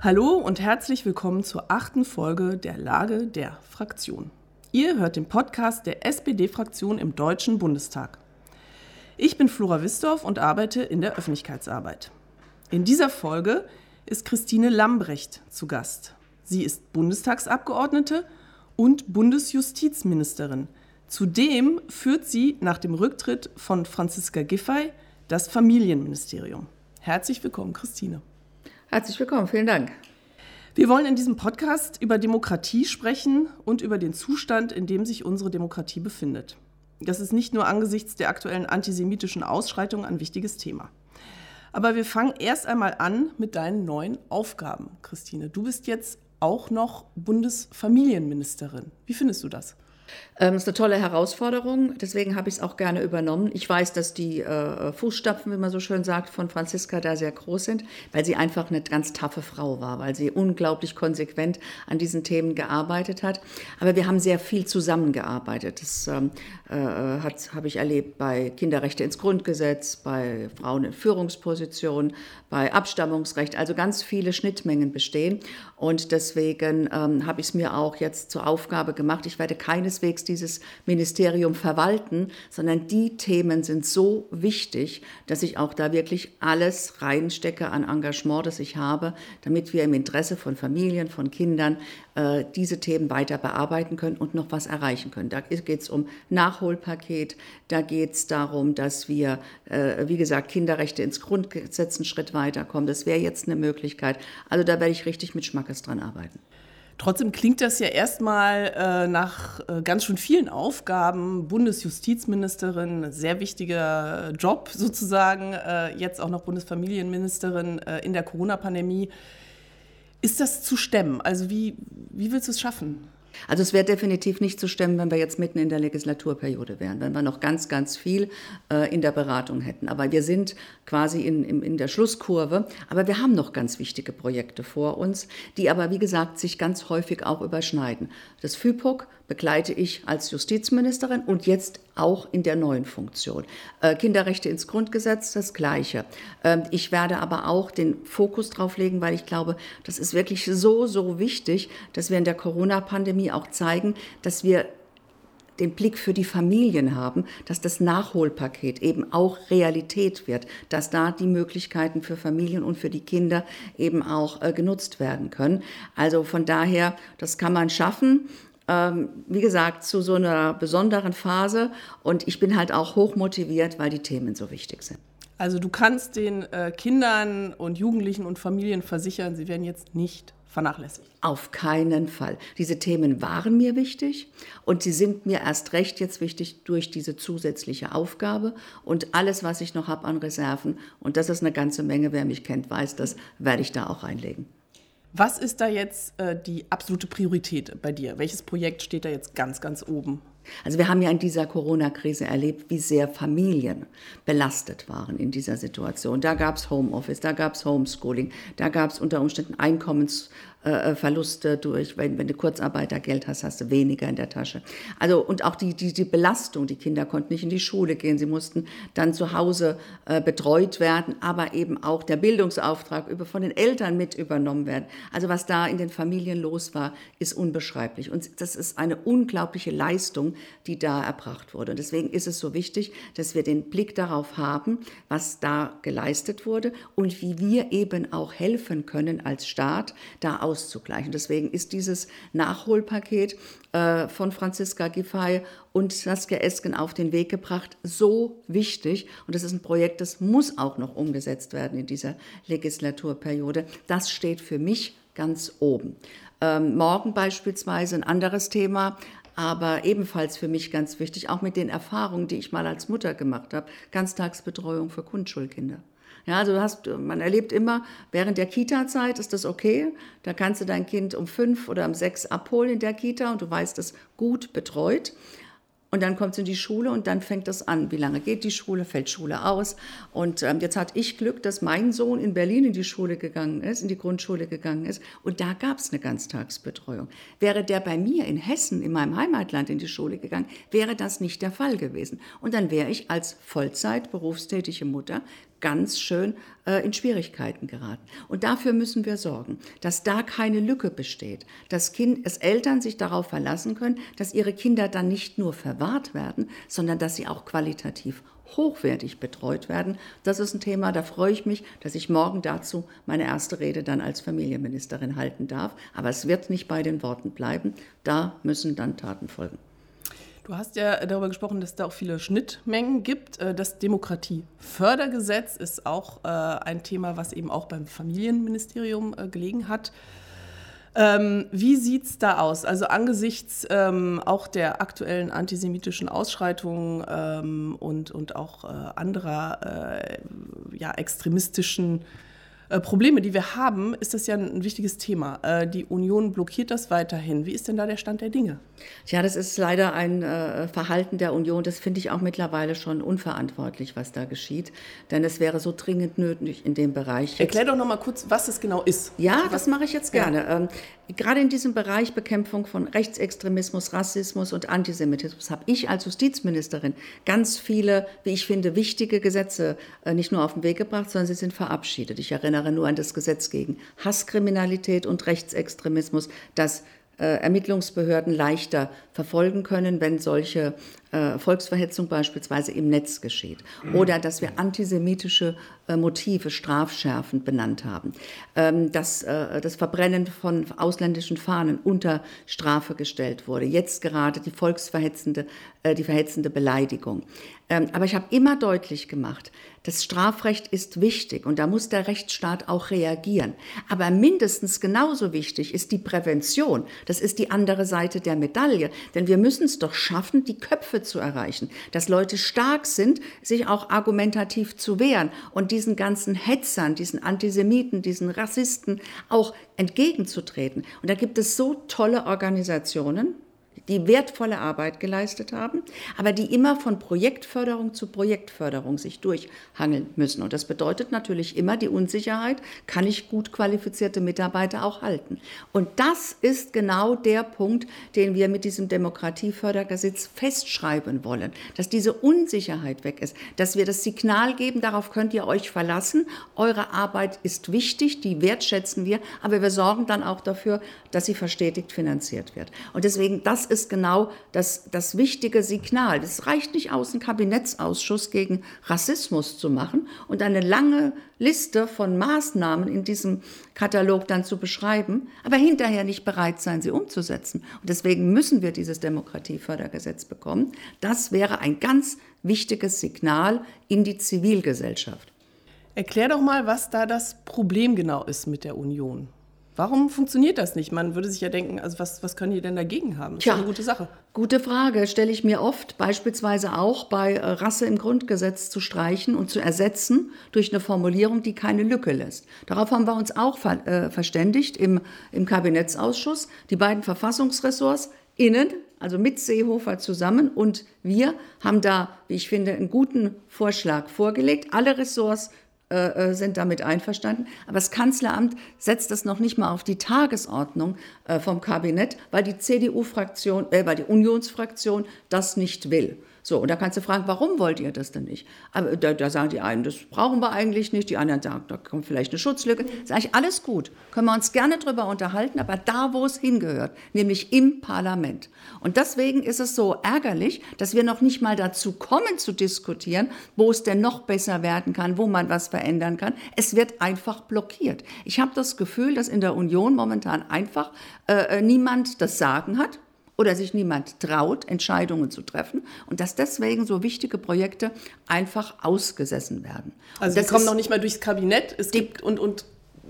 Hallo und herzlich willkommen zur achten Folge der Lage der Fraktion. Ihr hört den Podcast der SPD-Fraktion im Deutschen Bundestag. Ich bin Flora Wisdorf und arbeite in der Öffentlichkeitsarbeit. In dieser Folge ist Christine Lambrecht zu Gast. Sie ist Bundestagsabgeordnete und Bundesjustizministerin. Zudem führt sie nach dem Rücktritt von Franziska Giffey das Familienministerium. Herzlich willkommen, Christine. Herzlich willkommen, vielen Dank. Wir wollen in diesem Podcast über Demokratie sprechen und über den Zustand, in dem sich unsere Demokratie befindet. Das ist nicht nur angesichts der aktuellen antisemitischen Ausschreitungen ein wichtiges Thema. Aber wir fangen erst einmal an mit deinen neuen Aufgaben, Christine. Du bist jetzt auch noch Bundesfamilienministerin. Wie findest du das? Ähm, ist eine tolle Herausforderung, deswegen habe ich es auch gerne übernommen. Ich weiß, dass die äh, Fußstapfen, wie man so schön sagt, von Franziska da sehr groß sind, weil sie einfach eine ganz taffe Frau war, weil sie unglaublich konsequent an diesen Themen gearbeitet hat. Aber wir haben sehr viel zusammengearbeitet. Das ähm, äh, habe ich erlebt bei Kinderrechte ins Grundgesetz, bei Frauen in Führungspositionen, bei Abstammungsrecht. Also ganz viele Schnittmengen bestehen. Und deswegen ähm, habe ich es mir auch jetzt zur Aufgabe gemacht. Ich werde keineswegs dieses Ministerium verwalten, sondern die Themen sind so wichtig, dass ich auch da wirklich alles reinstecke an Engagement, das ich habe, damit wir im Interesse von Familien, von Kindern äh, diese Themen weiter bearbeiten können und noch was erreichen können. Da geht es um Nachholpaket, da geht es darum, dass wir, äh, wie gesagt, Kinderrechte ins Grundgesetz einen Schritt weiterkommen. Das wäre jetzt eine Möglichkeit. Also da werde ich richtig mit Schmackes dran arbeiten. Trotzdem klingt das ja erstmal äh, nach äh, ganz schön vielen Aufgaben. Bundesjustizministerin, sehr wichtiger Job sozusagen, äh, jetzt auch noch Bundesfamilienministerin äh, in der Corona-Pandemie. Ist das zu stemmen? Also wie, wie willst du es schaffen? Also es wäre definitiv nicht zu stemmen, wenn wir jetzt mitten in der Legislaturperiode wären, wenn wir noch ganz, ganz viel äh, in der Beratung hätten. Aber wir sind quasi in, in, in der Schlusskurve. Aber wir haben noch ganz wichtige Projekte vor uns, die aber, wie gesagt, sich ganz häufig auch überschneiden. Das FIPOC begleite ich als Justizministerin und jetzt auch in der neuen Funktion. Äh, Kinderrechte ins Grundgesetz, das Gleiche. Ähm, ich werde aber auch den Fokus drauf legen, weil ich glaube, das ist wirklich so, so wichtig, dass wir in der Corona-Pandemie auch zeigen, dass wir den Blick für die Familien haben, dass das Nachholpaket eben auch Realität wird, dass da die Möglichkeiten für Familien und für die Kinder eben auch äh, genutzt werden können. Also von daher, das kann man schaffen ähm, wie gesagt, zu so einer besonderen Phase. Und ich bin halt auch hoch motiviert, weil die Themen so wichtig sind. Also du kannst den äh, Kindern und Jugendlichen und Familien versichern, sie werden jetzt nicht vernachlässigt. Auf keinen Fall. Diese Themen waren mir wichtig und sie sind mir erst recht jetzt wichtig durch diese zusätzliche Aufgabe und alles, was ich noch habe an Reserven. Und das ist eine ganze Menge. Wer mich kennt, weiß das, werde ich da auch reinlegen. Was ist da jetzt äh, die absolute Priorität bei dir? Welches Projekt steht da jetzt ganz, ganz oben? Also wir haben ja in dieser Corona-Krise erlebt, wie sehr Familien belastet waren in dieser Situation. Da gab es Homeoffice, da gab es Homeschooling, da gab es unter Umständen Einkommens- äh, Verluste durch, wenn, wenn du Kurzarbeitergeld hast, hast du weniger in der Tasche. Also und auch die, die, die Belastung, die Kinder konnten nicht in die Schule gehen, sie mussten dann zu Hause äh, betreut werden, aber eben auch der Bildungsauftrag über, von den Eltern mit übernommen werden. Also was da in den Familien los war, ist unbeschreiblich. Und das ist eine unglaubliche Leistung, die da erbracht wurde. Und deswegen ist es so wichtig, dass wir den Blick darauf haben, was da geleistet wurde und wie wir eben auch helfen können als Staat, da auszugleichen. Deswegen ist dieses Nachholpaket äh, von Franziska Giffey und Saskia Esken auf den Weg gebracht so wichtig. Und das ist ein Projekt, das muss auch noch umgesetzt werden in dieser Legislaturperiode. Das steht für mich ganz oben. Ähm, morgen beispielsweise ein anderes Thema, aber ebenfalls für mich ganz wichtig, auch mit den Erfahrungen, die ich mal als Mutter gemacht habe, Ganztagsbetreuung für Grundschulkinder. Ja, also du hast, man erlebt immer, während der Kita-Zeit ist das okay. Da kannst du dein Kind um fünf oder um sechs abholen in der Kita und du weißt es gut betreut. und dann kommt sie in die Schule und dann fängt das an. Wie lange geht die Schule? Fällt Schule aus? Und ähm, jetzt hatte ich Glück, dass mein Sohn in Berlin in die Schule gegangen ist, in die Grundschule gegangen ist. Und da gab es eine Ganztagsbetreuung. Wäre der bei mir in Hessen, in meinem Heimatland, in die Schule gegangen, wäre das nicht der Fall gewesen. Und dann wäre ich als Vollzeit berufstätige Mutter ganz schön äh, in Schwierigkeiten geraten. Und dafür müssen wir sorgen, dass da keine Lücke besteht, dass, kind, dass Eltern sich darauf verlassen können, dass ihre Kinder dann nicht nur verwahrt werden, sondern dass sie auch qualitativ hochwertig betreut werden. Das ist ein Thema, da freue ich mich, dass ich morgen dazu meine erste Rede dann als Familienministerin halten darf. Aber es wird nicht bei den Worten bleiben, da müssen dann Taten folgen. Du hast ja darüber gesprochen, dass es da auch viele Schnittmengen gibt. Äh, das Demokratiefördergesetz ist auch äh, ein Thema, was eben auch beim Familienministerium äh, gelegen hat. Ähm, wie sieht es da aus? Also angesichts ähm, auch der aktuellen antisemitischen Ausschreitungen ähm, und, und auch anderer ja, extremistischen äh, Probleme, die wir haben, ist das ja ein wichtiges Thema. Äh, die Union blockiert das weiterhin. Wie ist denn da der Stand der Dinge? Ja, das ist leider ein äh, Verhalten der Union. Das finde ich auch mittlerweile schon unverantwortlich, was da geschieht. Denn es wäre so dringend nötig in dem Bereich. Erklär doch noch mal kurz, was es genau ist. Ja, das mache ich jetzt gerne. Ja. Ähm, gerade in diesem Bereich Bekämpfung von Rechtsextremismus, Rassismus und Antisemitismus habe ich als Justizministerin ganz viele, wie ich finde, wichtige Gesetze nicht nur auf den Weg gebracht, sondern sie sind verabschiedet. Ich erinnere nur an das Gesetz gegen Hasskriminalität und Rechtsextremismus, das äh, Ermittlungsbehörden leichter verfolgen können, wenn solche äh, Volksverhetzung beispielsweise im Netz geschieht. Oder dass wir antisemitische äh, Motive strafschärfend benannt haben. Ähm, dass äh, das Verbrennen von ausländischen Fahnen unter Strafe gestellt wurde. Jetzt gerade die volksverhetzende, äh, die verhetzende Beleidigung. Ähm, aber ich habe immer deutlich gemacht, das Strafrecht ist wichtig und da muss der Rechtsstaat auch reagieren. Aber mindestens genauso wichtig ist die Prävention. Das ist die andere Seite der Medaille. Denn wir müssen es doch schaffen, die Köpfe zu erreichen. Dass Leute stark sind, sich auch argumentativ zu wehren und diesen ganzen Hetzern, diesen Antisemiten, diesen Rassisten auch entgegenzutreten. Und da gibt es so tolle Organisationen, die wertvolle Arbeit geleistet haben, aber die immer von Projektförderung zu Projektförderung sich durchhangeln müssen. Und das bedeutet natürlich immer die Unsicherheit, kann ich gut qualifizierte Mitarbeiter auch halten. Und das ist genau der Punkt, den wir mit diesem Demokratiefördergesetz festschreiben wollen, dass diese Unsicherheit weg ist, dass wir das Signal geben, darauf könnt ihr euch verlassen, eure Arbeit ist wichtig, die wertschätzen wir, aber wir sorgen dann auch dafür, dass sie verstetigt finanziert wird. Und deswegen, das ist genau das, das wichtige Signal. Es reicht nicht aus, einen Kabinettsausschuss gegen Rassismus zu machen und eine lange Liste von Maßnahmen in diesem Katalog dann zu beschreiben, aber hinterher nicht bereit sein, sie umzusetzen. Und deswegen müssen wir dieses Demokratiefördergesetz bekommen. Das wäre ein ganz wichtiges Signal in die Zivilgesellschaft. Erklär doch mal, was da das Problem genau ist mit der Union. Warum funktioniert das nicht? Man würde sich ja denken, also was, was können die denn dagegen haben? Das Tja, ist eine gute Sache. Gute Frage, stelle ich mir oft, beispielsweise auch bei äh, Rasse im Grundgesetz zu streichen und zu ersetzen durch eine Formulierung, die keine Lücke lässt. Darauf haben wir uns auch ver äh, verständigt im, im Kabinettsausschuss. Die beiden Verfassungsressorts innen, also mit Seehofer zusammen und wir haben da, wie ich finde, einen guten Vorschlag vorgelegt. Alle Ressorts äh, äh, sind damit einverstanden. Aber das Kanzleramt setzt das noch nicht mal auf die Tagesordnung äh, vom Kabinett, weil die CDU-Fraktion, äh, weil die Unionsfraktion das nicht will. So, und da kannst du fragen, warum wollt ihr das denn nicht? Aber da, da sagen die einen, das brauchen wir eigentlich nicht, die anderen sagen, da kommt vielleicht eine Schutzlücke. Ist eigentlich alles gut. Können wir uns gerne drüber unterhalten, aber da, wo es hingehört, nämlich im Parlament. Und deswegen ist es so ärgerlich, dass wir noch nicht mal dazu kommen zu diskutieren, wo es denn noch besser werden kann, wo man was verändern kann. Es wird einfach blockiert. Ich habe das Gefühl, dass in der Union momentan einfach äh, äh niemand das Sagen hat oder sich niemand traut, Entscheidungen zu treffen und dass deswegen so wichtige Projekte einfach ausgesessen werden. Also die kommen noch nicht mal durchs Kabinett es gibt und, und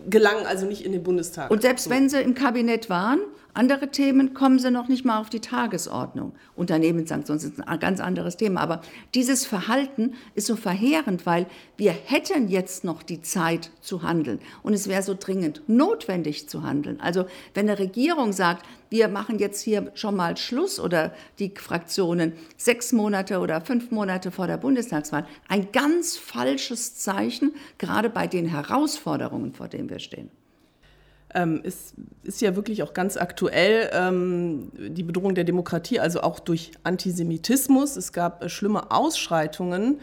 gelangen also nicht in den Bundestag. Und selbst so. wenn sie im Kabinett waren, Andere Themen kommen sie noch nicht mal auf die Tagesordnung. Unternehmenssanktionen sind ein ganz anderes Thema. Aber dieses Verhalten ist so verheerend, weil wir hätten jetzt noch die Zeit zu handeln. Und es wäre so dringend notwendig zu handeln. Also wenn eine Regierung sagt, wir machen jetzt hier schon mal Schluss oder die Fraktionen sechs Monate oder fünf Monate vor der Bundestagswahl, ein ganz falsches Zeichen, gerade bei den Herausforderungen, vor denen wir stehen. Ähm, es ist ja wirklich auch ganz aktuell ähm, die Bedrohung der Demokratie, also auch durch Antisemitismus. Es gab äh, schlimme Ausschreitungen.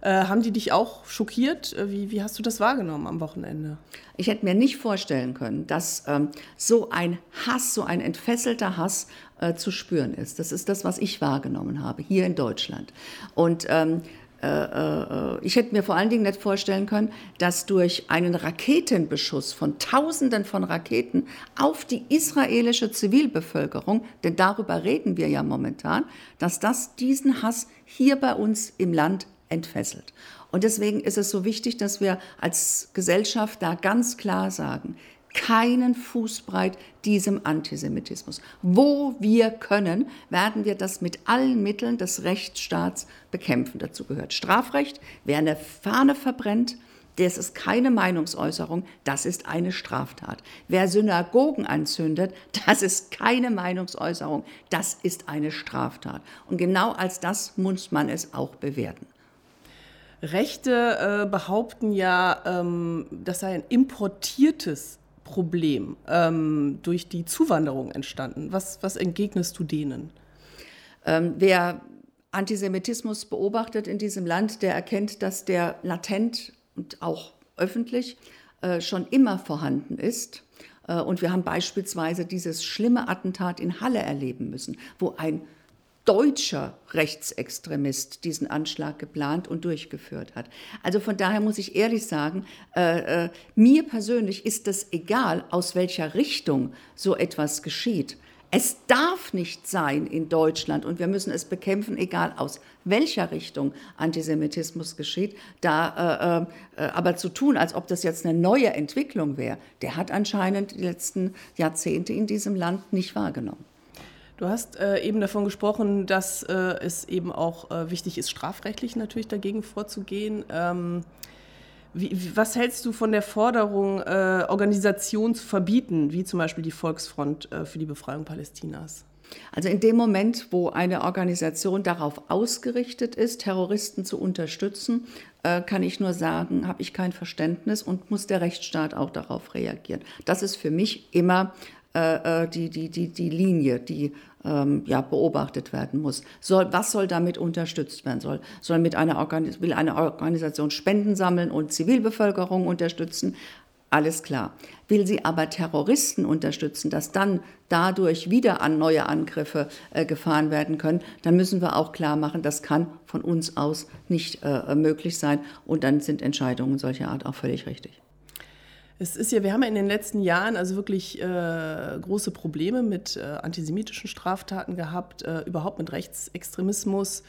Äh, haben die dich auch schockiert? Äh, wie, wie, hast du das wahrgenommen am Wochenende? Ich hätte mir nicht vorstellen können, dass ähm, so ein Hass, so ein entfesselter Hass äh, zu spüren ist. Das ist das, was ich wahrgenommen habe, hier in Deutschland. Und ähm, äh, äh, ich hätte mir vor allen Dingen nicht vorstellen können, dass durch einen Raketenbeschuss von Tausenden von Raketen auf die israelische Zivilbevölkerung, denn darüber reden wir ja momentan, dass das diesen Hass hier bei uns im Land entfesselt. Und deswegen ist es so wichtig, dass wir als Gesellschaft da ganz klar sagen, keinen Fußbreit diesem Antisemitismus. Wo wir können, werden wir das mit allen Mitteln des Rechtsstaats bekämpfen. Dazu gehört Strafrecht. Wer eine Fahne verbrennt, das ist keine Meinungsäußerung, das ist eine Straftat. Wer Synagogen anzündet, das ist keine Meinungsäußerung, das ist eine Straftat. Und genau als das muss man es auch bewerten. Rechte äh, behaupten ja, ähm, das sei ein importiertes Problem ähm, durch die Zuwanderung entstanden. Was, was entgegnest du denen? Ähm, wer Antisemitismus beobachtet in diesem Land, der erkennt, dass der latent und auch öffentlich äh, schon immer vorhanden ist. Äh, und wir haben beispielsweise dieses schlimme Attentat in Halle erleben müssen, wo ein deutscher Rechtsextremist diesen Anschlag geplant und durchgeführt hat. Also von daher muss ich ehrlich sagen, äh, äh, mir persönlich ist es egal, aus welcher Richtung so etwas geschieht. Es darf nicht sein in Deutschland und wir müssen es bekämpfen, egal aus welcher Richtung Antisemitismus geschieht. Da äh, äh, aber zu tun, als ob das jetzt eine neue Entwicklung wäre, der hat anscheinend die letzten Jahrzehnte in diesem Land nicht wahrgenommen. Du hast äh, eben davon gesprochen, dass äh, es eben auch äh, wichtig ist, strafrechtlich natürlich dagegen vorzugehen. Ähm, wie, was hältst du von der Forderung, äh, Organisationen zu verbieten, wie zum Beispiel die Volksfront äh, für die Befreiung Palästinas? Also in dem Moment, wo eine Organisation darauf ausgerichtet ist, Terroristen zu unterstützen, äh, kann ich nur sagen, habe ich kein Verständnis und muss der Rechtsstaat auch darauf reagieren. Das ist für mich immer äh, äh, die, die, die, die Linie, die ähm, ja, beobachtet werden muss. Soll, was soll damit unterstützt werden? Soll, soll mit einer Organis will eine Organisation Spenden sammeln und Zivilbevölkerung unterstützen? Alles klar. Will sie aber Terroristen unterstützen, dass dann dadurch wieder an neue Angriffe äh, gefahren werden können, dann müssen wir auch klar machen, das kann von uns aus nicht äh, möglich sein. Und dann sind Entscheidungen solcher Art auch völlig richtig. Es ist ja, wir haben ja in den letzten Jahren also wirklich äh, große Probleme mit äh, antisemitischen Straftaten gehabt, äh, überhaupt mit Rechtsextremismus.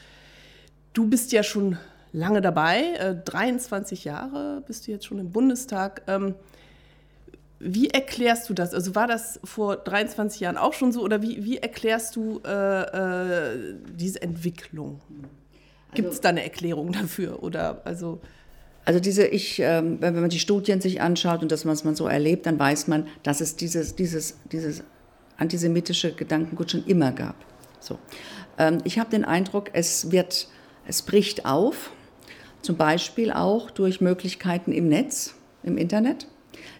Du bist ja schon lange dabei, 23 äh, Jahre bist du jetzt schon im Bundestag. Ähm, wie erklärst du das? Also war das vor 23 Jahren auch schon so oder wie, wie erklärst du äh, äh, diese Entwicklung? Gibt es also, da eine Erklärung dafür? Oder also also diese, ich, ähm, wenn man die Studien sich anschaut und das, was man so erlebt, dann weiß man, dass es dieses, dieses, dieses antisemitische Gedankengut schon immer gab. So. Ähm, ich habe den Eindruck, es wird, es bricht auf, zum Beispiel auch durch Möglichkeiten im Netz, im Internet.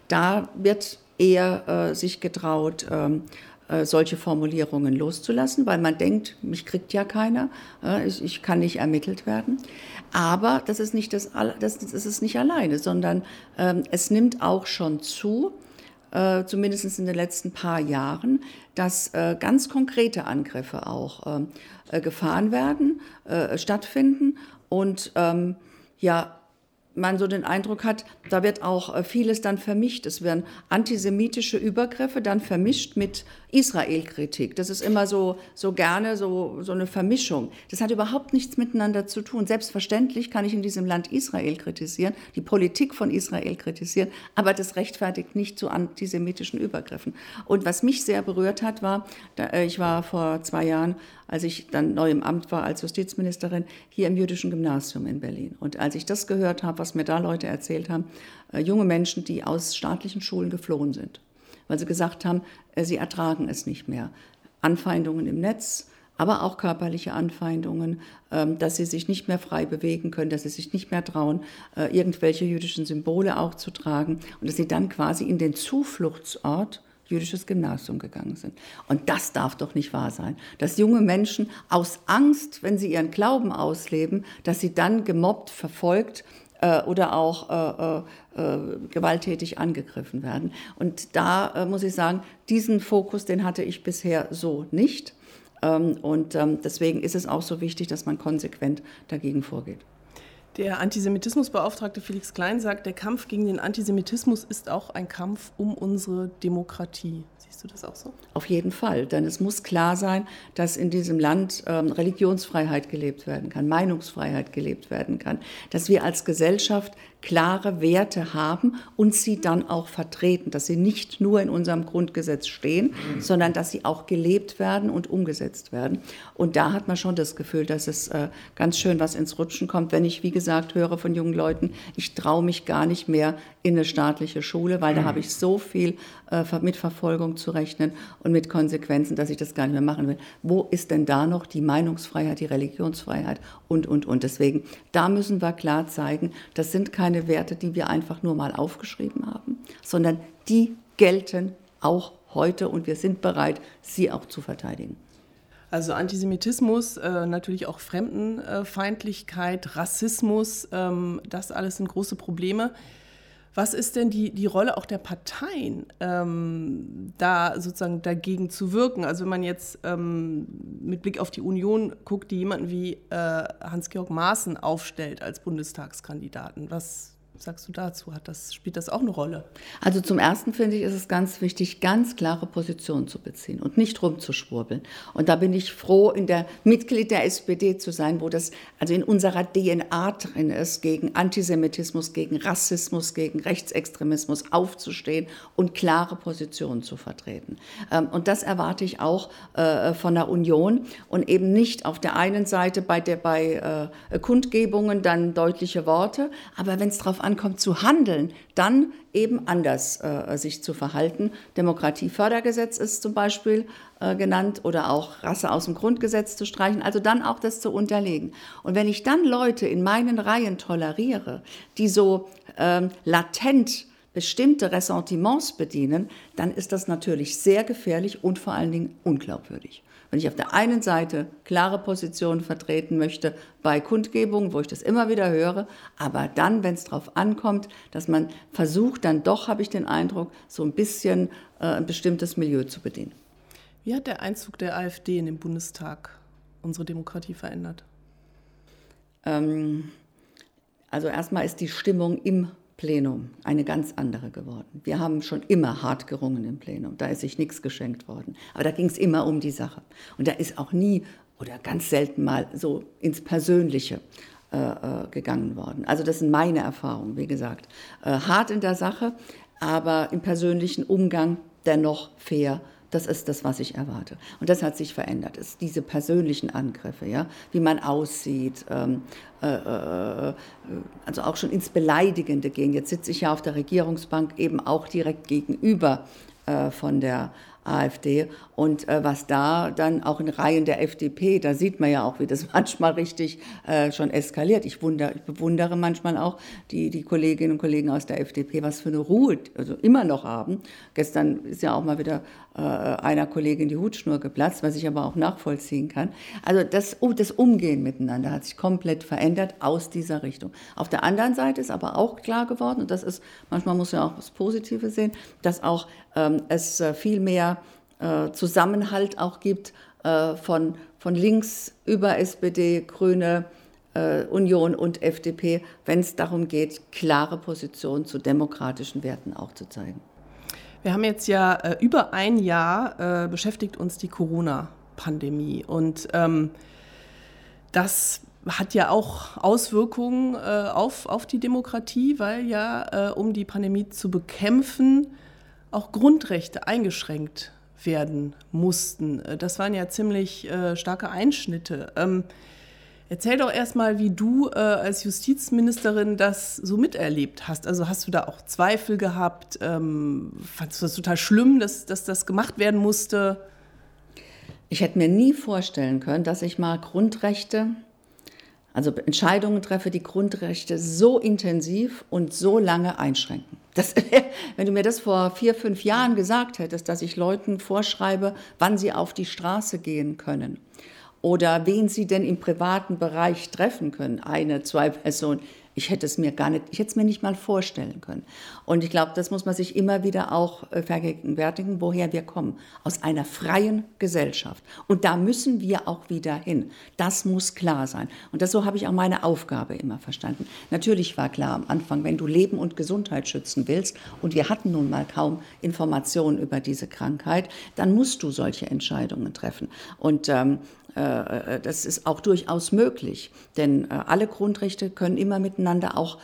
Da wird eher äh, sich getraut, ähm, äh, solche Formulierungen loszulassen, weil man denkt, mich kriegt ja keiner, äh, ich, ich, kann nicht ermittelt werden. Aber das ist nicht, das, das, das ist nicht alleine, sondern ähm, es nimmt auch schon zu, äh, zumindest in den letzten paar Jahren, dass äh, ganz konkrete Angriffe auch äh, gefahren werden, äh, stattfinden. Und ähm, ja, man so den Eindruck hat, da wird auch äh, vieles dann vermischt. Es werden antisemitische Übergriffe dann vermischt mit Israel-Kritik. Das ist immer so, so gerne so, so eine Vermischung. Das hat überhaupt nichts miteinander zu tun. Selbstverständlich kann ich in diesem Land Israel kritisieren, die Politik von Israel kritisieren, aber das rechtfertigt nicht zu antisemitischen Übergriffen. Und was mich sehr berührt hat, war, äh, ich war vor zwei Jahren als ich dann neu im Amt war als Justizministerin, hier im jüdischen Gymnasium in Berlin. Und als ich das gehört habe, was mir da Leute erzählt haben, äh, junge Menschen, die aus staatlichen Schulen geflohen sind, weil sie gesagt haben, äh, sie ertragen es nicht mehr. Anfeindungen im Netz, aber auch körperliche Anfeindungen, ähm, dass sie sich nicht mehr frei bewegen können, dass sie sich nicht mehr trauen, äh, irgendwelche jüdischen Symbole auch zu tragen und dass sie dann quasi in den Zufluchtsort jüdisches Gymnasium gegangen sind. Und das darf doch nicht wahr sein, dass junge Menschen aus Angst, wenn sie ihren Glauben ausleben, dass sie dann gemobbt, verfolgt äh, oder auch äh, äh, äh gewalttätig angegriffen werden. Und da äh, muss ich sagen, diesen Fokus, den hatte ich bisher so nicht. Ähm, und ähm, deswegen ist es auch so wichtig, dass man konsequent dagegen vorgeht. Der Antisemitismusbeauftragte Felix Klein sagt, der Kampf gegen den Antisemitismus ist auch ein Kampf um unsere Demokratie. Siehst du das auch so? Auf jeden Fall, denn es muss klar sein, dass in diesem Land ähm, Religionsfreiheit gelebt werden kann, Meinungsfreiheit gelebt werden kann, dass wir als Gesellschaft klare Werte haben und sie dann auch vertreten, dass sie nicht nur in unserem Grundgesetz stehen, sondern dass sie auch gelebt werden und umgesetzt werden. Und da hat man schon das Gefühl, dass es äh, ganz schön was ins Rutschen kommt, wenn ich, wie gesagt, höre von jungen Leuten, ich traue mich gar nicht mehr in eine staatliche Schule, weil da habe ich so viel äh, mit Verfolgung zu rechnen und mit Konsequenzen, dass ich das gar nicht mehr machen will. Wo ist denn da noch die Meinungsfreiheit, die Religionsfreiheit und, und, und. Deswegen, da müssen wir klar zeigen, das sind keine Werte, die wir einfach nur mal aufgeschrieben haben, sondern die gelten auch heute und wir sind bereit, sie auch zu verteidigen. Also Antisemitismus, äh, natürlich auch Fremdenfeindlichkeit, Rassismus, ähm, das alles sind große Probleme. Was ist denn die, die Rolle auch der Parteien, ähm, da sozusagen dagegen zu wirken? Also wenn man jetzt ähm, mit Blick auf die Union guckt, die jemanden wie äh, Hans-Georg Maaßen aufstellt als Bundestagskandidaten, was sagst du dazu? Hat das, spielt das auch eine Rolle? Also zum Ersten finde ich, ist es ganz wichtig, ganz klare Positionen zu beziehen und nicht rumzuschwurbeln. Und da bin ich froh, in der Mitglied der SPD zu sein, wo das also in unserer DNA drin ist, gegen Antisemitismus, gegen Rassismus, gegen Rechtsextremismus aufzustehen und klare Positionen zu vertreten. Ähm, und das erwarte ich auch äh, von der Union und eben nicht auf der einen Seite bei, der, bei äh, Kundgebungen dann deutliche Worte, aber wenn es darauf ankommt zu handeln, dann eben anders äh, sich zu verhalten. Demokratiefördergesetz ist zum Beispiel äh, genannt oder auch Rasse aus dem Grundgesetz zu streichen, also dann auch das zu unterlegen. Und wenn ich dann Leute in meinen Reihen toleriere, die so ähm, latent bestimmte Ressentiments bedienen, dann ist das natürlich sehr gefährlich und vor allen Dingen unglaubwürdig. Wenn ich auf der einen Seite klare Positionen vertreten möchte bei Kundgebungen, wo ich das immer wieder höre, aber dann, wenn es darauf ankommt, dass man versucht, dann doch, habe ich den Eindruck, so ein bisschen äh, ein bestimmtes Milieu zu bedienen. Wie hat der Einzug der AfD in den Bundestag unsere Demokratie verändert? Ähm, also erstmal ist die Stimmung im Plenum eine ganz andere geworden. Wir haben schon immer hart gerungen im Plenum. Da ist sich nichts geschenkt worden. Aber da ging es immer um die Sache. Und da ist auch nie oder ganz selten mal so ins Persönliche äh, äh gegangen worden. Also das sind meine Erfahrungen, wie gesagt. Äh, hart in der Sache, aber im persönlichen Umgang dennoch fair das ist das, was ich erwarte. Und das hat sich verändert. Es diese persönlichen Angriffe, ja, wie man aussieht, ähm, äh, äh, also auch schon ins Beleidigende gehen. Jetzt sitze ich ja auf der Regierungsbank eben auch direkt gegenüber äh, von der AfD. Und äh, was da dann auch in Reihen der FDP, da sieht man ja auch, wie das manchmal richtig äh, schon eskaliert. Ich, wunder, ich bewundere manchmal auch die, die Kolleginnen und Kollegen aus der FDP, was für eine Ruhe also immer noch haben. Gestern ist ja auch mal wieder einer Kollegin die Hutschnur geplatzt, was ich aber auch nachvollziehen kann. Also das, das Umgehen miteinander hat sich komplett verändert aus dieser Richtung. Auf der anderen Seite ist aber auch klar geworden, und das ist, manchmal muss man auch das Positive sehen, dass auch ähm, es äh, viel mehr äh, Zusammenhalt auch gibt äh, von, von links über SPD, Grüne, äh, Union und FDP, wenn es darum geht, klare Positionen zu demokratischen Werten auch zu zeigen. Wir haben jetzt ja äh, über ein Jahr äh, beschäftigt uns die Corona-Pandemie und ähm, das hat ja auch Auswirkungen äh, auf, auf die Demokratie, weil ja, äh, um die Pandemie zu bekämpfen, auch Grundrechte eingeschränkt werden mussten. Äh, das waren ja ziemlich äh, starke Einschnitte. Ähm, erzähl doch erstmal, wie du äh, als Justizministerin das so miterlebt hast. Also hast du da auch Zweifel gehabt? Ähm, fandest du das total schlimm, dass, dass das gemacht werden musste? Ich hätte mir nie vorstellen können, dass ich mal Grundrechte also Entscheidungen treffe, die Grundrechte so intensiv und so lange einschränken. Das, wenn du mir das vor vier, fünf Jahren gesagt hättest, dass ich Leuten vorschreibe, wann sie auf die Straße gehen können oder wen sie denn im privaten Bereich treffen können, eine, zwei Personen, ich hätte es mir gar nicht, ich hätte es mir nicht mal vorstellen können. Und ich glaube, das muss man sich immer wieder auch äh, vergegenwärtigen, woher wir kommen. Aus einer freien Gesellschaft. Und da müssen wir auch wieder hin. Das muss klar sein. Und das so habe ich auch meine Aufgabe immer verstanden. Natürlich war klar am Anfang, wenn du Leben und Gesundheit schützen willst, und wir hatten nun mal kaum Informationen über diese Krankheit, dann musst du solche Entscheidungen treffen. Und ähm, äh, äh, das ist auch durchaus möglich, denn äh, alle Grundrechte können immer miteinander auch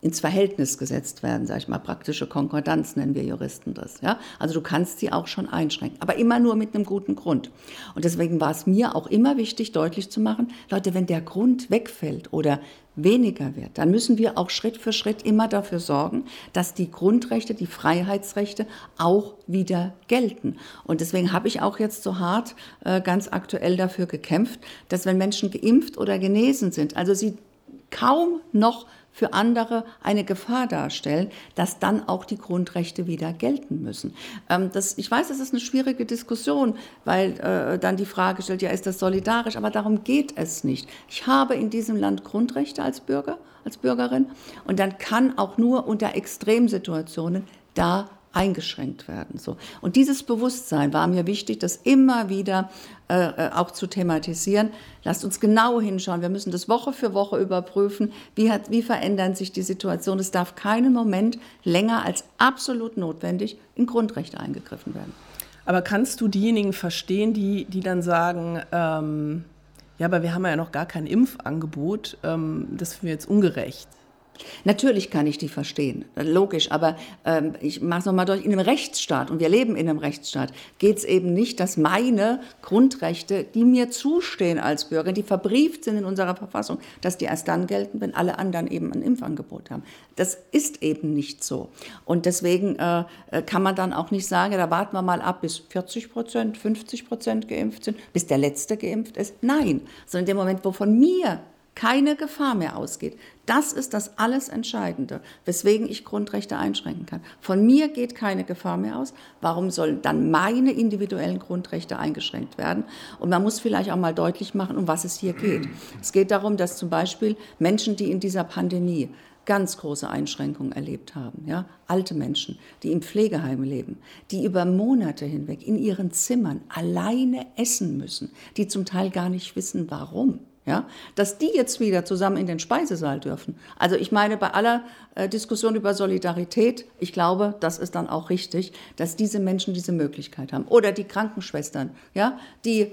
ins Verhältnis gesetzt werden, sage ich mal, praktische Konkordanz nennen wir Juristen das. Ja? Also du kannst sie auch schon einschränken, aber immer nur mit einem guten Grund. Und deswegen war es mir auch immer wichtig, deutlich zu machen, Leute, wenn der Grund wegfällt oder weniger wird, dann müssen wir auch Schritt für Schritt immer dafür sorgen, dass die Grundrechte, die Freiheitsrechte auch wieder gelten. Und deswegen habe ich auch jetzt so hart äh, ganz aktuell dafür gekämpft, dass wenn Menschen geimpft oder genesen sind, also sie kaum noch für andere eine Gefahr darstellen, dass dann auch die Grundrechte wieder gelten müssen. Ähm, das, ich weiß, das ist eine schwierige Diskussion, weil äh, dann die Frage stellt, ja, ist das solidarisch? Aber darum geht es nicht. Ich habe in diesem Land Grundrechte als Bürger, als Bürgerin und dann kann auch nur unter Extremsituationen da eingeschränkt werden. So. Und dieses Bewusstsein war mir wichtig, das immer wieder äh, äh, auch zu thematisieren. Lasst uns genau hinschauen. Wir müssen das Woche für Woche überprüfen. Wie, hat, wie verändern sich die Situation? Es darf keinen Moment länger als absolut notwendig in Grundrechte eingegriffen werden. Aber kannst du diejenigen verstehen, die, die dann sagen, ähm, ja, aber wir haben ja noch gar kein Impfangebot, ähm, das finden wir jetzt ungerecht? Natürlich kann ich die verstehen, logisch, aber ähm, ich mache es nochmal durch, in einem Rechtsstaat, und wir leben in einem Rechtsstaat, geht es eben nicht, dass meine Grundrechte, die mir zustehen als Bürger, die verbrieft sind in unserer Verfassung, dass die erst dann gelten, wenn alle anderen eben ein Impfangebot haben. Das ist eben nicht so. Und deswegen äh, äh kann man dann auch nicht sagen, da warten wir mal ab, bis 40 Prozent, 50 Prozent geimpft sind, bis der Letzte geimpft ist. Nein, sondern in dem Moment, wo von mir keine Gefahr mehr ausgeht. Das ist das alles Entscheidende, weswegen ich Grundrechte einschränken kann. Von mir geht keine Gefahr mehr aus. Warum sollen dann meine individuellen Grundrechte eingeschränkt werden? Und man muss vielleicht auch mal deutlich machen, um was es hier geht. Es geht darum, dass zum Beispiel Menschen, die in dieser Pandemie ganz große Einschränkungen erlebt haben. Ja? Alte Menschen, die im Pflegeheim leben, die über Monate hinweg in ihren Zimmern alleine essen müssen, die zum Teil gar nicht wissen, warum ja, dass die jetzt wieder zusammen in den Speisesaal dürfen. Also ich meine, bei aller äh, Diskussion über Solidarität, ich glaube, das ist dann auch richtig, dass diese Menschen diese Möglichkeit haben. Oder die Krankenschwestern, ja, die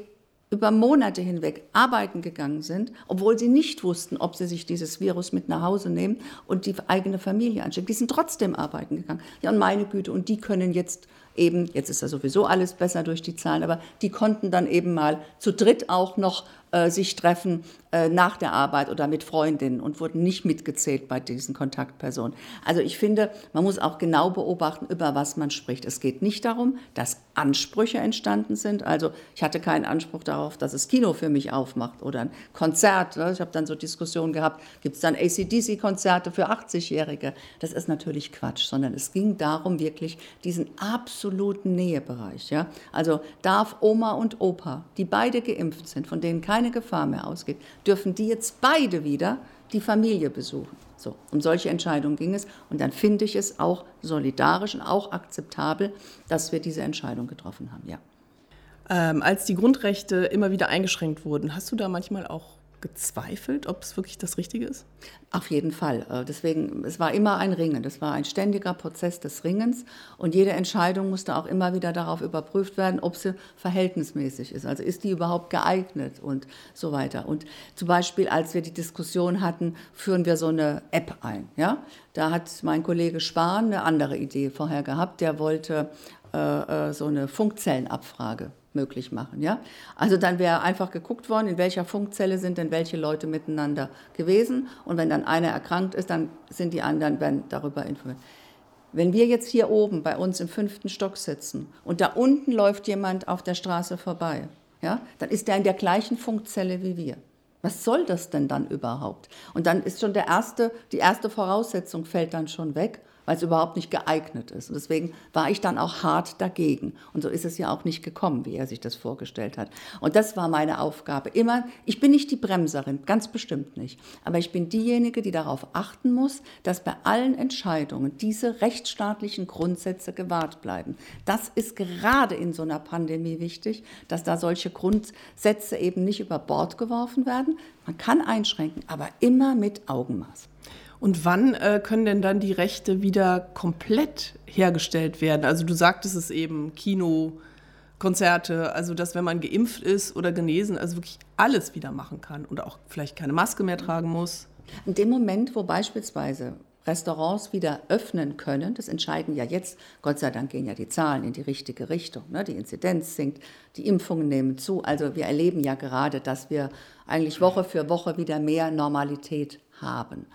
über Monate hinweg arbeiten gegangen sind, obwohl sie nicht wussten, ob sie sich dieses Virus mit nach Hause nehmen und die eigene Familie anstecken. Die sind trotzdem arbeiten gegangen. Ja, und meine Güte, und die können jetzt eben, jetzt ist ja sowieso alles besser durch die Zahlen, aber die konnten dann eben mal zu dritt auch noch äh, sich treffen äh, nach der Arbeit oder mit Freundinnen und wurden nicht mitgezählt bei diesen Kontaktpersonen. Also ich finde, man muss auch genau beobachten, über was man spricht. Es geht nicht darum, dass Ansprüche entstanden sind. Also ich hatte keinen Anspruch darauf, dass es Kino für mich aufmacht oder ein Konzert. Ne? Ich habe dann so Diskussionen gehabt, gibt es dann ACDC-Konzerte für 80-Jährige? Das ist natürlich Quatsch, sondern es ging darum, wirklich diesen absoluten Nähebereich. Ja? Also darf Oma und Opa, die beide geimpft sind, von denen keine keine Gefahr mehr ausgeht, dürfen die jetzt beide wieder die Familie besuchen. So, um solche Entscheidungen ging es. Und dann finde ich es auch solidarisch und auch akzeptabel, dass wir diese Entscheidung getroffen haben. Ja. Ähm, als die Grundrechte immer wieder eingeschränkt wurden, hast du da manchmal auch gezweifelt, ob es wirklich das Richtige ist? Auf jeden Fall. Äh, deswegen, es war immer ein Ringen. Das war ein ständiger Prozess des Ringens. Und jede Entscheidung musste auch immer wieder darauf überprüft werden, ob sie verhältnismäßig ist. Also ist die überhaupt geeignet und so weiter. Und zum Beispiel, als wir die Diskussion hatten, führen wir so eine App ein. Ja? Da hat mein Kollege Spahn eine andere Idee vorher gehabt. Der wollte äh, äh so eine Funkzellenabfrage möglich machen. Ja? Also dann wäre einfach geguckt worden, in welcher Funkzelle sind denn welche Leute miteinander gewesen. Und wenn dann einer erkrankt ist, dann sind die anderen werden darüber informiert. Wenn wir jetzt hier oben bei uns im fünften Stock sitzen und da unten läuft jemand auf der Straße vorbei, ja, dann ist der in der gleichen Funkzelle wie wir. Was soll das denn dann überhaupt? Und dann ist schon der erste, die erste Voraussetzung fällt dann schon weg weil es überhaupt nicht geeignet ist. Und deswegen war ich dann auch hart dagegen. Und so ist es ja auch nicht gekommen, wie er sich das vorgestellt hat. Und das war meine Aufgabe. Immer, ich bin nicht die Bremserin, ganz bestimmt nicht. Aber ich bin diejenige, die darauf achten muss, dass bei allen Entscheidungen diese rechtsstaatlichen Grundsätze gewahrt bleiben. Das ist gerade in so einer Pandemie wichtig, dass da solche Grundsätze eben nicht über Bord geworfen werden. Man kann einschränken, aber immer mit Augenmaß. Und wann äh, können denn dann die Rechte wieder komplett hergestellt werden? Also du sagtest es eben, Kino, Konzerte, also dass wenn man geimpft ist oder genesen, also wirklich alles wieder machen kann und auch vielleicht keine Maske mehr tragen muss. In dem Moment, wo beispielsweise Restaurants wieder öffnen können, das entscheiden ja jetzt, Gott sei Dank gehen ja die Zahlen in die richtige Richtung, ne? die Inzidenz sinkt, die Impfungen nehmen zu. Also wir erleben ja gerade, dass wir eigentlich Woche für Woche wieder mehr Normalität haben.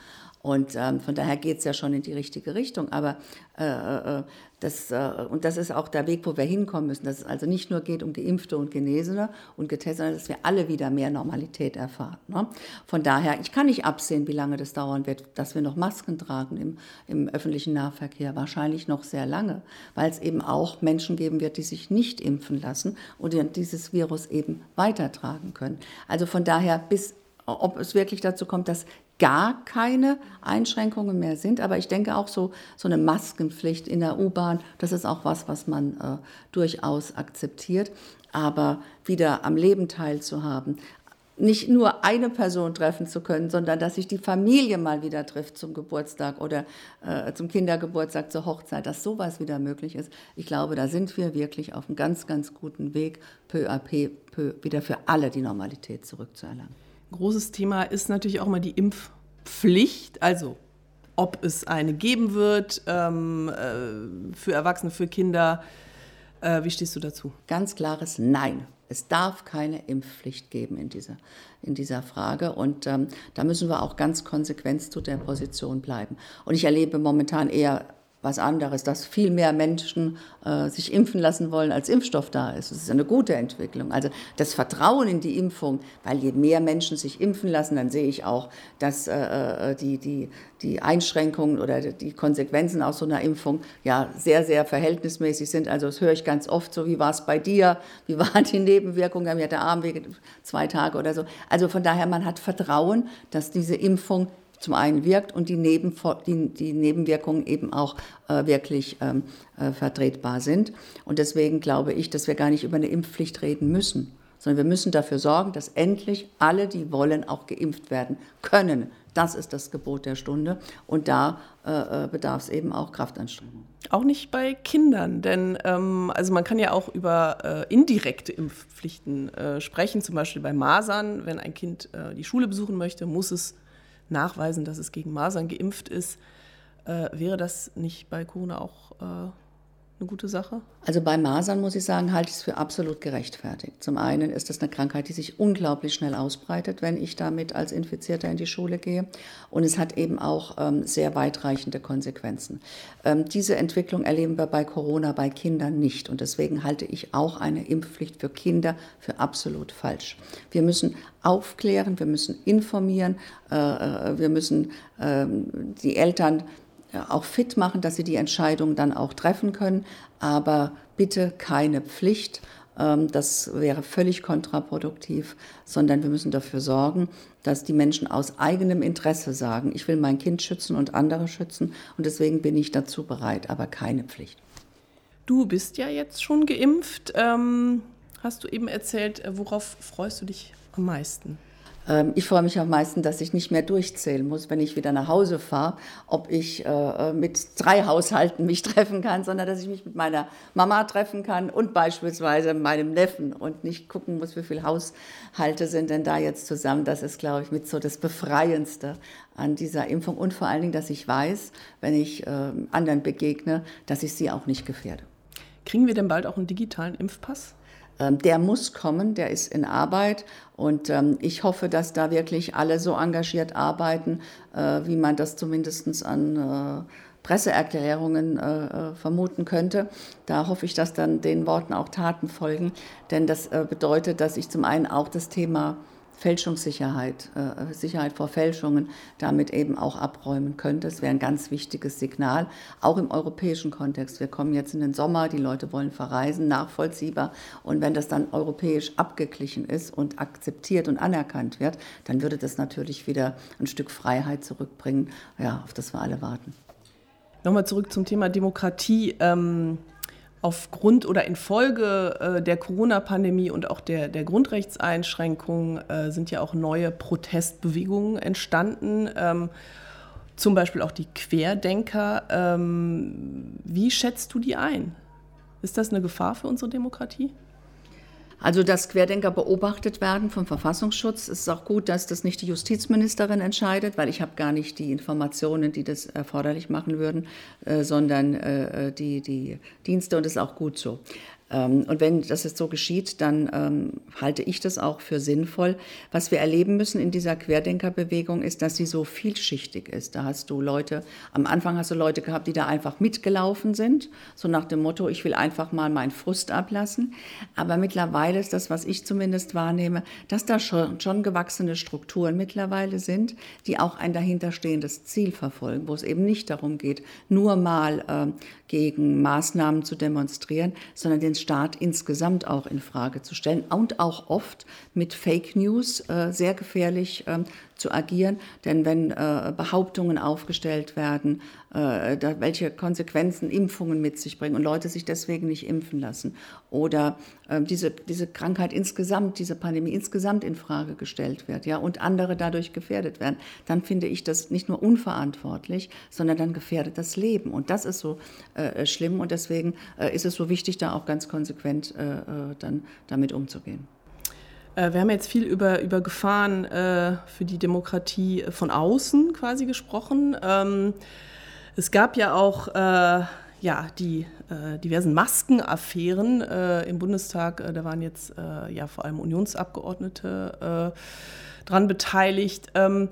Und ähm, von daher geht es ja schon in die richtige Richtung. Aber äh, äh, das, äh, und das ist auch der Weg, wo wir hinkommen müssen, dass es also nicht nur geht um Geimpfte und Genesene und Getestete, sondern dass wir alle wieder mehr Normalität erfahren. Ne? Von daher, ich kann nicht absehen, wie lange das dauern wird, dass wir noch Masken tragen im, im öffentlichen Nahverkehr. Wahrscheinlich noch sehr lange, weil es eben auch Menschen geben wird, die sich nicht impfen lassen und die dieses Virus eben weitertragen können. Also von daher, bis ob es wirklich dazu kommt, dass gar keine Einschränkungen mehr sind. Aber ich denke auch so, so eine Maskenpflicht in der U-Bahn, das ist auch was, was man äh, durchaus akzeptiert. Aber wieder am Leben teilzuhaben, nicht nur eine Person treffen zu können, sondern dass sich die Familie mal wieder trifft zum Geburtstag oder äh, zum Kindergeburtstag, zur Hochzeit, dass sowas wieder möglich ist. Ich glaube, da sind wir wirklich auf einem ganz, ganz guten Weg, peu à peu, peu wieder für alle die Normalität zurückzuerlangen großes Thema ist natürlich auch mal die Impfpflicht, also ob es eine geben wird ähm, äh, für Erwachsene, für Kinder. Äh, wie stehst du dazu? Ganz klares Nein. Es darf keine Impfpflicht geben in dieser, in dieser Frage. Und ähm, da müssen wir auch ganz konsequent zu der Position bleiben. Und ich erlebe momentan eher was anderes, dass viel mehr Menschen äh, sich impfen lassen wollen, als Impfstoff da ist. Das ist eine gute Entwicklung. Also das Vertrauen in die Impfung, weil je mehr Menschen sich impfen lassen, dann sehe ich auch, dass äh, äh die, die, die Einschränkungen oder die Konsequenzen aus so einer Impfung ja sehr, sehr verhältnismäßig sind. Also das höre ich ganz oft so, wie war es bei dir, wie waren die Nebenwirkungen, mir hat der Arm wegen zwei Tage oder so. Also von daher, man hat Vertrauen, dass diese Impfung zum einen wirkt und die, Neben, die, die Nebenwirkungen eben auch äh, wirklich ähm, äh, vertretbar sind. Und deswegen glaube ich, dass wir gar nicht über eine Impfpflicht reden müssen, sondern wir müssen dafür sorgen, dass endlich alle, die wollen, auch geimpft werden können. Das ist das Gebot der Stunde und da äh, äh bedarf es eben auch Kraftanstrengung. Auch nicht bei Kindern, denn ähm, also man kann ja auch über äh, indirekte Impfpflichten äh, sprechen, zum Beispiel bei Masern. Wenn ein Kind äh, die Schule besuchen möchte, muss es nachweisen, dass es gegen Masern geimpft ist. Äh, wäre das nicht bei Corona auch äh, eine gute Sache? Also bei Masern muss ich sagen, halte ich es für absolut gerechtfertigt. Zum einen ist das eine Krankheit, die sich unglaublich schnell ausbreitet, wenn ich damit als Infizierter in die Schule gehe. Und es hat eben auch ähm, sehr weitreichende Konsequenzen. Ähm, diese Entwicklung erleben wir bei Corona bei Kindern nicht. Und deswegen halte ich auch eine Impfpflicht für Kinder für absolut falsch. Wir müssen aufklären, wir müssen informieren, äh, äh wir müssen äh, die Eltern auch fit machen, dass sie die Entscheidung dann auch treffen können. Aber bitte keine Pflicht. Ähm, das wäre völlig kontraproduktiv, sondern wir müssen dafür sorgen, dass die Menschen aus eigenem Interesse sagen, ich will mein Kind schützen und andere schützen und deswegen bin ich dazu bereit, aber keine Pflicht. Du bist ja jetzt schon geimpft. Ähm, hast du eben erzählt, äh, worauf freust du dich am meisten? Ähm, ich freue mich am meisten, dass ich nicht mehr durchzählen muss, wenn ich wieder nach Hause fahre, ob ich äh, mit drei Haushalten mich treffen kann, sondern dass ich mich mit meiner Mama treffen kann und beispielsweise meinem Neffen und nicht gucken muss, wie viele Haushalte sind denn da jetzt zusammen. Das ist, glaube ich, mit so das Befreiendste an dieser Impfung und vor allen Dingen, dass ich weiß, wenn ich äh, anderen begegne, dass ich sie auch nicht gefährde. Kriegen wir denn bald auch einen digitalen Impfpass? Ähm, der muss kommen, der ist in Arbeit und ähm, ich hoffe, dass da wirklich alle so engagiert arbeiten, äh, wie man das zumindest an äh, Presseerklärungen äh, vermuten könnte. Da hoffe ich, dass dann den Worten auch Taten folgen, denn das bedeutet, dass ich zum einen auch das Thema Fälschungssicherheit, äh, Sicherheit vor Fälschungen damit eben auch abräumen könnte. Es wäre ein ganz wichtiges Signal, auch im europäischen Kontext. Wir kommen jetzt in den Sommer, die Leute wollen verreisen, nachvollziehbar. Und wenn das dann europäisch abgeglichen ist und akzeptiert und anerkannt wird, dann würde das natürlich wieder ein Stück Freiheit zurückbringen, ja, auf das wir alle warten. Nochmal zurück zum Thema Demokratie. Ähm aufgrund oder infolge äh, der Corona-Pandemie und auch der, der Grundrechtseinschränkungen äh, sind ja auch neue Protestbewegungen entstanden. Ähm, zum Beispiel auch die Querdenker. Ähm, wie schätzt du die ein? Ist das eine Gefahr für unsere Demokratie? Also, dass Querdenker beobachtet werden vom Verfassungsschutz, ist auch gut, dass das nicht die Justizministerin entscheidet, weil ich habe gar nicht die Informationen, die das erforderlich machen würden, äh, sondern äh, die, die Dienste und das ist auch gut so. Ähm, und wenn das jetzt so geschieht, dann ähm, halte ich das auch für sinnvoll. Was wir erleben müssen in dieser Querdenkerbewegung ist, dass sie so vielschichtig ist. Da hast du Leute, am Anfang hast du Leute gehabt, die da einfach mitgelaufen sind, so nach dem Motto, ich will einfach mal meinen Frust ablassen. Aber mittlerweile ist das, was ich zumindest wahrnehme, dass da schon, schon gewachsene Strukturen mittlerweile sind, die auch ein dahinterstehendes Ziel verfolgen, wo es eben nicht darum geht, nur mal äh, gegen Maßnahmen zu demonstrieren, sondern den Staat insgesamt auch in Frage zu stellen und auch oft mit Fake News äh, sehr gefährlich äh, zu agieren. Denn wenn äh, Behauptungen aufgestellt werden, äh, da, welche Konsequenzen Impfungen mit sich bringen und Leute sich deswegen nicht impfen lassen oder äh, diese, diese Krankheit insgesamt, diese Pandemie insgesamt in Frage gestellt wird ja, und andere dadurch gefährdet werden, dann finde ich das nicht nur unverantwortlich, sondern dann gefährdet das Leben. Und das ist so äh, schlimm und deswegen äh, ist es so wichtig, da auch ganz konsequent äh, äh, dann damit umzugehen. Äh, wir haben jetzt viel über, über Gefahren äh, für die Demokratie von außen quasi gesprochen. Ähm, es gab ja auch äh, ja, die äh, diversen Maskenaffären äh, im Bundestag. Äh, da waren jetzt ja vor allem Unionsabgeordnete dran beteiligt. Ähm,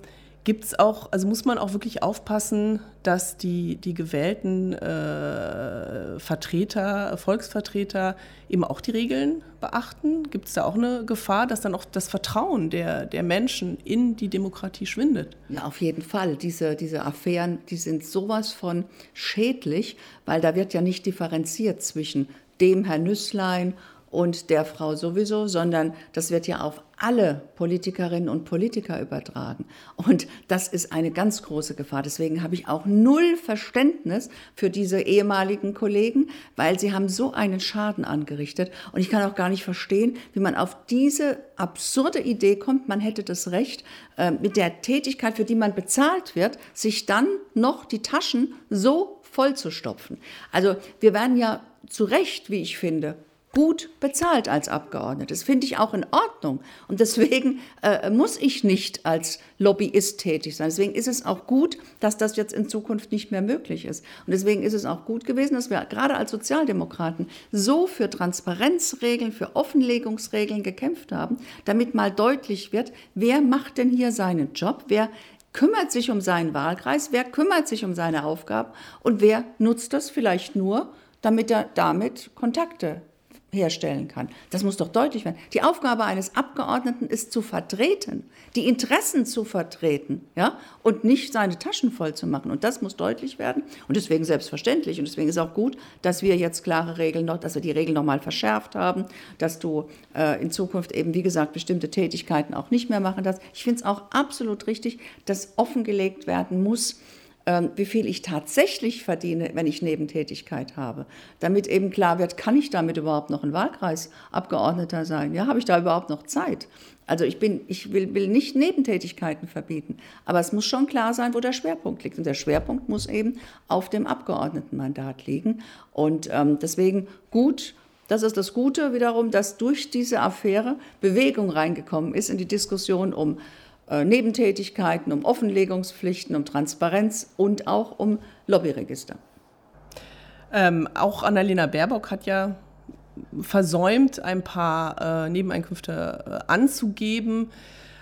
Gibt es auch, also muss man auch wirklich aufpassen, dass die, die gewählten äh, Vertreter, Volksvertreter eben auch die Regeln beachten? Gibt es da auch eine Gefahr, dass dann auch das Vertrauen der, der Menschen in die Demokratie schwindet? Ja, auf jeden Fall. Diese, diese Affären, die sind sowas von schädlich, weil da wird ja nicht differenziert zwischen dem Herrn Nüsslein und der Frau sowieso, sondern das wird ja auf alle Politikerinnen und Politiker übertragen. Und das ist eine ganz große Gefahr. Deswegen habe ich auch null Verständnis für diese ehemaligen Kollegen, weil sie haben so einen Schaden angerichtet. Und ich kann auch gar nicht verstehen, wie man auf diese absurde Idee kommt, man hätte das Recht, äh, mit der Tätigkeit, für die man bezahlt wird, sich dann noch die Taschen so vollzustopfen. Also wir werden ja zu Recht, wie ich finde, gut bezahlt als Abgeordnete. Das finde ich auch in Ordnung. Und deswegen äh, muss ich nicht als Lobbyist tätig sein. Deswegen ist es auch gut, dass das jetzt in Zukunft nicht mehr möglich ist. Und deswegen ist es auch gut gewesen, dass wir gerade als Sozialdemokraten so für Transparenzregeln, für Offenlegungsregeln gekämpft haben, damit mal deutlich wird, wer macht denn hier seinen Job, wer kümmert sich um seinen Wahlkreis, wer kümmert sich um seine Aufgaben und wer nutzt das vielleicht nur, damit er damit Kontakte herstellen kann. Das muss doch deutlich werden. Die Aufgabe eines Abgeordneten ist zu vertreten, die Interessen zu vertreten, ja, und nicht seine Taschen voll zu machen. Und das muss deutlich werden. Und deswegen selbstverständlich. Und deswegen ist auch gut, dass wir jetzt klare Regeln noch, dass wir die Regeln nochmal verschärft haben, dass du äh, in Zukunft eben, wie gesagt, bestimmte Tätigkeiten auch nicht mehr machen darfst. Ich finde es auch absolut richtig, dass offengelegt werden muss, wie viel ich tatsächlich verdiene, wenn ich Nebentätigkeit habe, damit eben klar wird, kann ich damit überhaupt noch ein Wahlkreisabgeordneter sein? Ja, habe ich da überhaupt noch Zeit? Also ich, bin, ich will, will nicht Nebentätigkeiten verbieten, aber es muss schon klar sein, wo der Schwerpunkt liegt. Und der Schwerpunkt muss eben auf dem Abgeordnetenmandat liegen. Und ähm, deswegen gut, das ist das Gute wiederum, dass durch diese Affäre Bewegung reingekommen ist in die Diskussion um äh, Nebentätigkeiten, um Offenlegungspflichten, um Transparenz und auch um Lobbyregister. Ähm, auch Annalena Baerbock hat ja versäumt, ein paar äh, Nebeneinkünfte äh, anzugeben.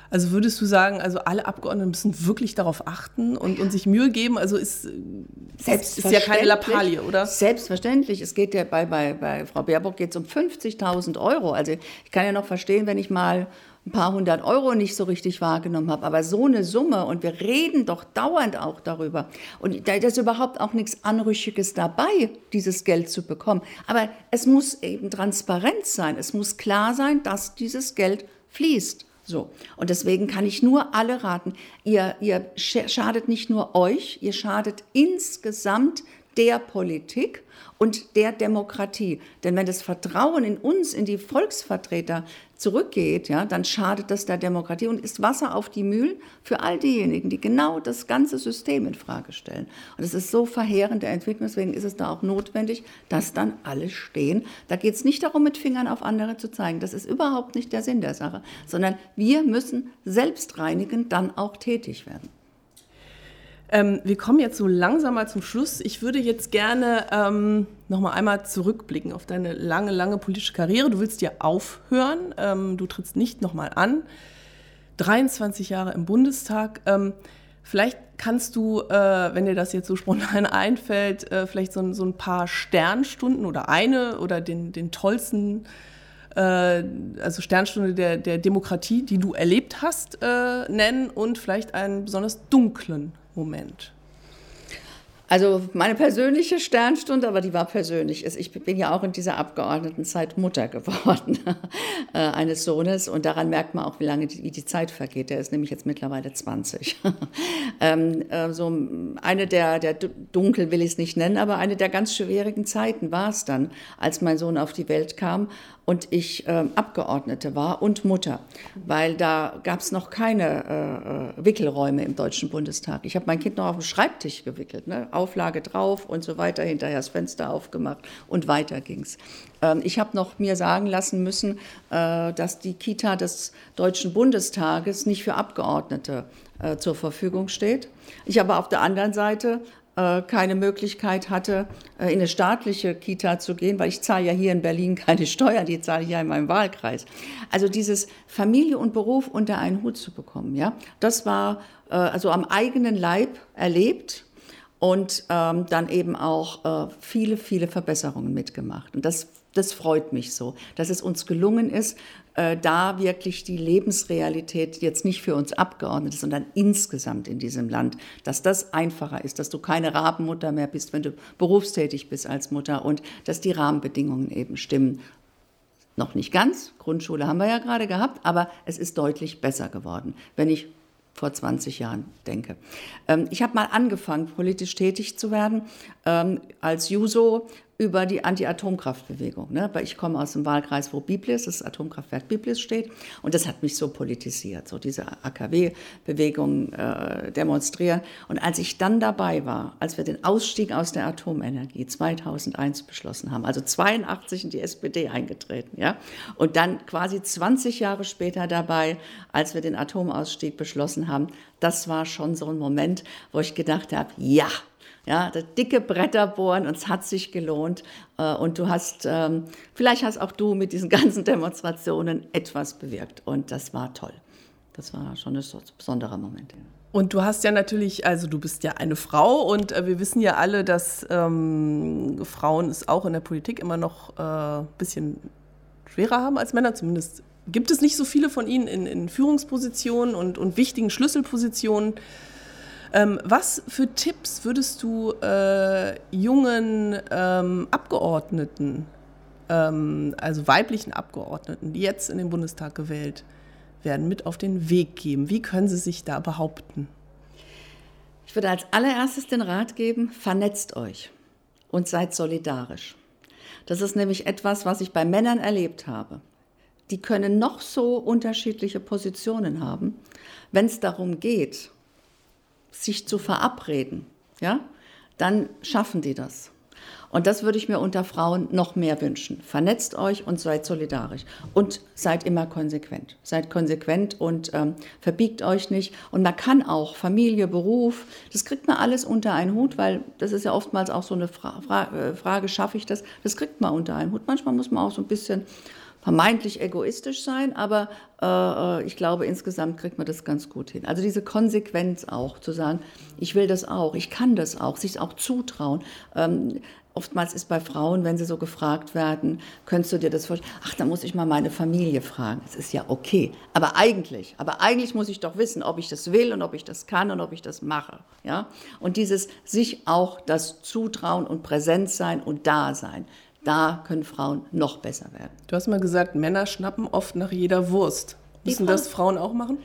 Also würdest du sagen, also alle Abgeordneten müssen wirklich darauf achten und, und sich Mühe geben? Also ist, ist ja keine Lappalie, oder? Selbstverständlich. Es geht ja bei, bei, bei Frau Baerbock geht es um 50.000 Euro. Also ich kann ja noch verstehen, wenn ich mal ein paar hundert Euro nicht so richtig wahrgenommen habe. Aber so eine Summe, und wir reden doch dauernd auch darüber. Und da ist überhaupt auch nichts Anrüchiges dabei, dieses Geld zu bekommen. Aber es muss eben transparent sein. Es muss klar sein, dass dieses Geld fließt. So. Und deswegen kann ich nur alle raten, ihr, ihr schadet nicht nur euch, ihr schadet insgesamt der Politik und der Demokratie. Denn wenn das Vertrauen in uns, in die Volksvertreter zurückgeht, ja, dann schadet das der Demokratie und ist Wasser auf die Mühlen für all diejenigen, die genau das ganze System in Frage stellen. Und es ist so verheerende Entwicklung, deswegen ist es da auch notwendig, dass dann alle stehen. Da geht es nicht darum, mit Fingern auf andere zu zeigen. Das ist überhaupt nicht der Sinn der Sache, sondern wir müssen selbstreinigend dann auch tätig werden. Ähm, wir kommen jetzt so langsam mal zum Schluss. Ich würde jetzt gerne ähm, noch mal einmal zurückblicken auf deine lange, lange politische Karriere. Du willst ja aufhören. Ähm, du trittst nicht noch mal an. 23 Jahre im Bundestag. Ähm, vielleicht kannst du, äh, wenn dir das jetzt so spontan einfällt, äh, vielleicht so, so, ein paar Sternstunden oder eine oder den, den tollsten äh, also Sternstunde der, der Demokratie, die du erlebt hast, äh, nennen und vielleicht einen besonders dunklen Moment? Also meine persönliche Sternstunde, aber die war persönlich. Ich bin ja auch in dieser Abgeordnetenzeit Mutter geworden äh, eines Sohnes und daran merkt man auch, wie lange die, wie die Zeit vergeht. Der ist nämlich jetzt mittlerweile 20. ähm, äh, so eine der, der dunkel will ich es nicht nennen, aber eine der ganz schwierigen Zeiten war es dann, als mein Sohn auf die Welt kam und ich äh, Abgeordnete war und Mutter, weil da gab es noch keine äh, äh, Wickelräume im Deutschen Bundestag. Ich habe mein Kind noch auf dem Schreibtisch gewickelt, ne? Auflage drauf und so weiter, hinterher das Fenster aufgemacht und weiter ging's. Ähm, ich habe noch mir sagen lassen müssen, äh, dass die Kita des Deutschen Bundestages nicht für Abgeordnete äh, zur Verfügung steht. Ich habe auf der anderen Seite keine Möglichkeit hatte, äh, in eine staatliche Kita zu gehen, weil ich zahle ja hier in Berlin keine Steuern, die zahle ich ja in meinem Wahlkreis. Also dieses Familie und Beruf unter einen Hut zu bekommen, ja, das war äh, also am eigenen Leib erlebt und ähm, dann eben auch äh, viele, viele Verbesserungen mitgemacht. Und das das freut mich so, dass es uns gelungen ist, äh, da wirklich die Lebensrealität jetzt nicht für uns Abgeordnete, sondern insgesamt in diesem Land, dass das einfacher ist, dass du keine Rabenmutter mehr bist, wenn du berufstätig bist als Mutter und dass die Rahmenbedingungen eben stimmen. Noch nicht ganz, Grundschule haben wir ja gerade gehabt, aber es ist deutlich besser geworden, wenn ich vor 20 Jahren denke. Ähm, ich habe mal angefangen, politisch tätig zu werden ähm, als Juso über die Anti-Atomkraftbewegung. Ne? Weil ich komme aus dem Wahlkreis, wo Biblis, das Atomkraftwerk Biblis steht. Und das hat mich so politisiert, so diese AKW-Bewegung äh, demonstrieren. Und als ich dann dabei war, als wir den Ausstieg aus der Atomenergie 2001 beschlossen haben, also 82 in die SPD eingetreten, ja, und dann quasi 20 Jahre später dabei, als wir den Atomausstieg beschlossen haben, das war schon so ein Moment, wo ich gedacht habe, ja, ja, dicke Bretter bohren und es hat sich gelohnt. Äh, und du hast, ähm, vielleicht hast auch du mit diesen ganzen Demonstrationen etwas bewirkt. Und das war toll. Das war schon ein besonderer Moment. Und du hast ja natürlich, also du bist ja eine Frau und äh, wir wissen ja alle, dass ähm, Frauen es auch in der Politik immer noch ein äh, bisschen schwerer haben als Männer. Zumindest gibt es nicht so viele von ihnen in, in Führungspositionen und, und wichtigen Schlüsselpositionen. Ähm, was für Tipps würdest du äh, jungen ähm, Abgeordneten, ähm, also weiblichen Abgeordneten, die jetzt in den Bundestag gewählt werden, mit auf den Weg geben? Wie können sie sich da behaupten? Ich würde als allererstes den Rat geben, vernetzt euch und seid solidarisch. Das ist nämlich etwas, was ich bei Männern erlebt habe. Die können noch so unterschiedliche Positionen haben, wenn es darum geht, sich zu verabreden, ja, dann schaffen die das. Und das würde ich mir unter Frauen noch mehr wünschen. Vernetzt euch und seid solidarisch. Und seid immer konsequent. Seid konsequent und ähm, verbiegt euch nicht. Und man kann auch Familie, Beruf, das kriegt man alles unter einen Hut, weil das ist ja oftmals auch so eine Fra Fra äh, Frage, schaffe ich das? Das kriegt man unter einen Hut. Manchmal muss man auch so ein bisschen vermeintlich egoistisch sein, aber äh, ich glaube, insgesamt kriegt man das ganz gut hin. Also diese Konsequenz auch, zu sagen, ich will das auch, ich kann das auch, sich auch zutrauen. Ähm, oftmals ist bei Frauen, wenn sie so gefragt werden, könntest du dir das vorstellen? Ach, da muss ich mal meine Familie fragen. Das ist ja okay. Aber eigentlich, aber eigentlich muss ich doch wissen, ob ich das will und ob ich das kann und ob ich das mache. Ja? Und dieses sich auch das zutrauen und präsent sein und da sein da können Frauen noch besser werden. Du hast mal gesagt, Männer schnappen oft nach jeder Wurst. Müssen das Frauen auch machen?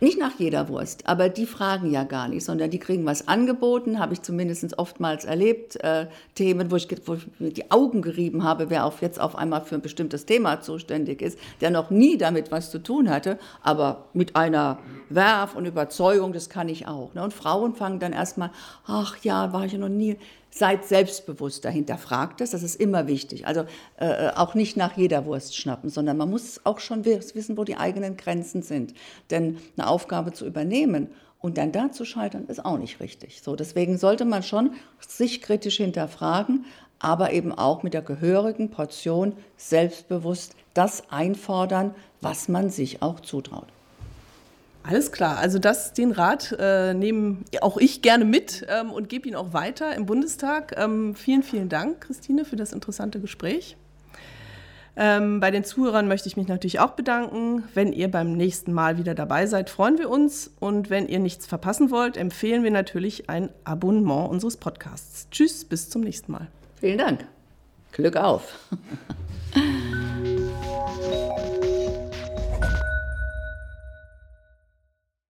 Nicht nach jeder Wurst, aber die fragen ja gar nicht, sondern die kriegen was angeboten, habe ich zumindest oftmals erlebt. Äh, Themen, wo ich, wo ich mir die Augen gerieben habe, wer auf jetzt auf einmal für ein bestimmtes Thema zuständig ist, der noch nie damit was zu tun hatte, aber mit einer Werf und Überzeugung, das kann ich auch. Ne? Und Frauen fangen dann erstmal, ach ja, war ich ja noch nie. Seid selbstbewusst dahinter, fragt es, das ist immer wichtig. Also äh, auch nicht nach jeder Wurst schnappen, sondern man muss auch schon wissen, wo die eigenen Grenzen sind. Denn eine Aufgabe zu übernehmen und dann da zu scheitern, ist auch nicht richtig. So, deswegen sollte man schon sich kritisch hinterfragen, aber eben auch mit der gehörigen Portion selbstbewusst das einfordern, was man sich auch zutraut. Alles klar, also das, den Rat äh, nehme auch ich gerne mit ähm, und gebe ihn auch weiter im Bundestag. Ähm, vielen, vielen Dank, Christine, für das interessante Gespräch. Ähm, bei den Zuhörern möchte ich mich natürlich auch bedanken. Wenn ihr beim nächsten Mal wieder dabei seid, freuen wir uns. Und wenn ihr nichts verpassen wollt, empfehlen wir natürlich ein Abonnement unseres Podcasts. Tschüss, bis zum nächsten Mal. Vielen Dank. Glück auf.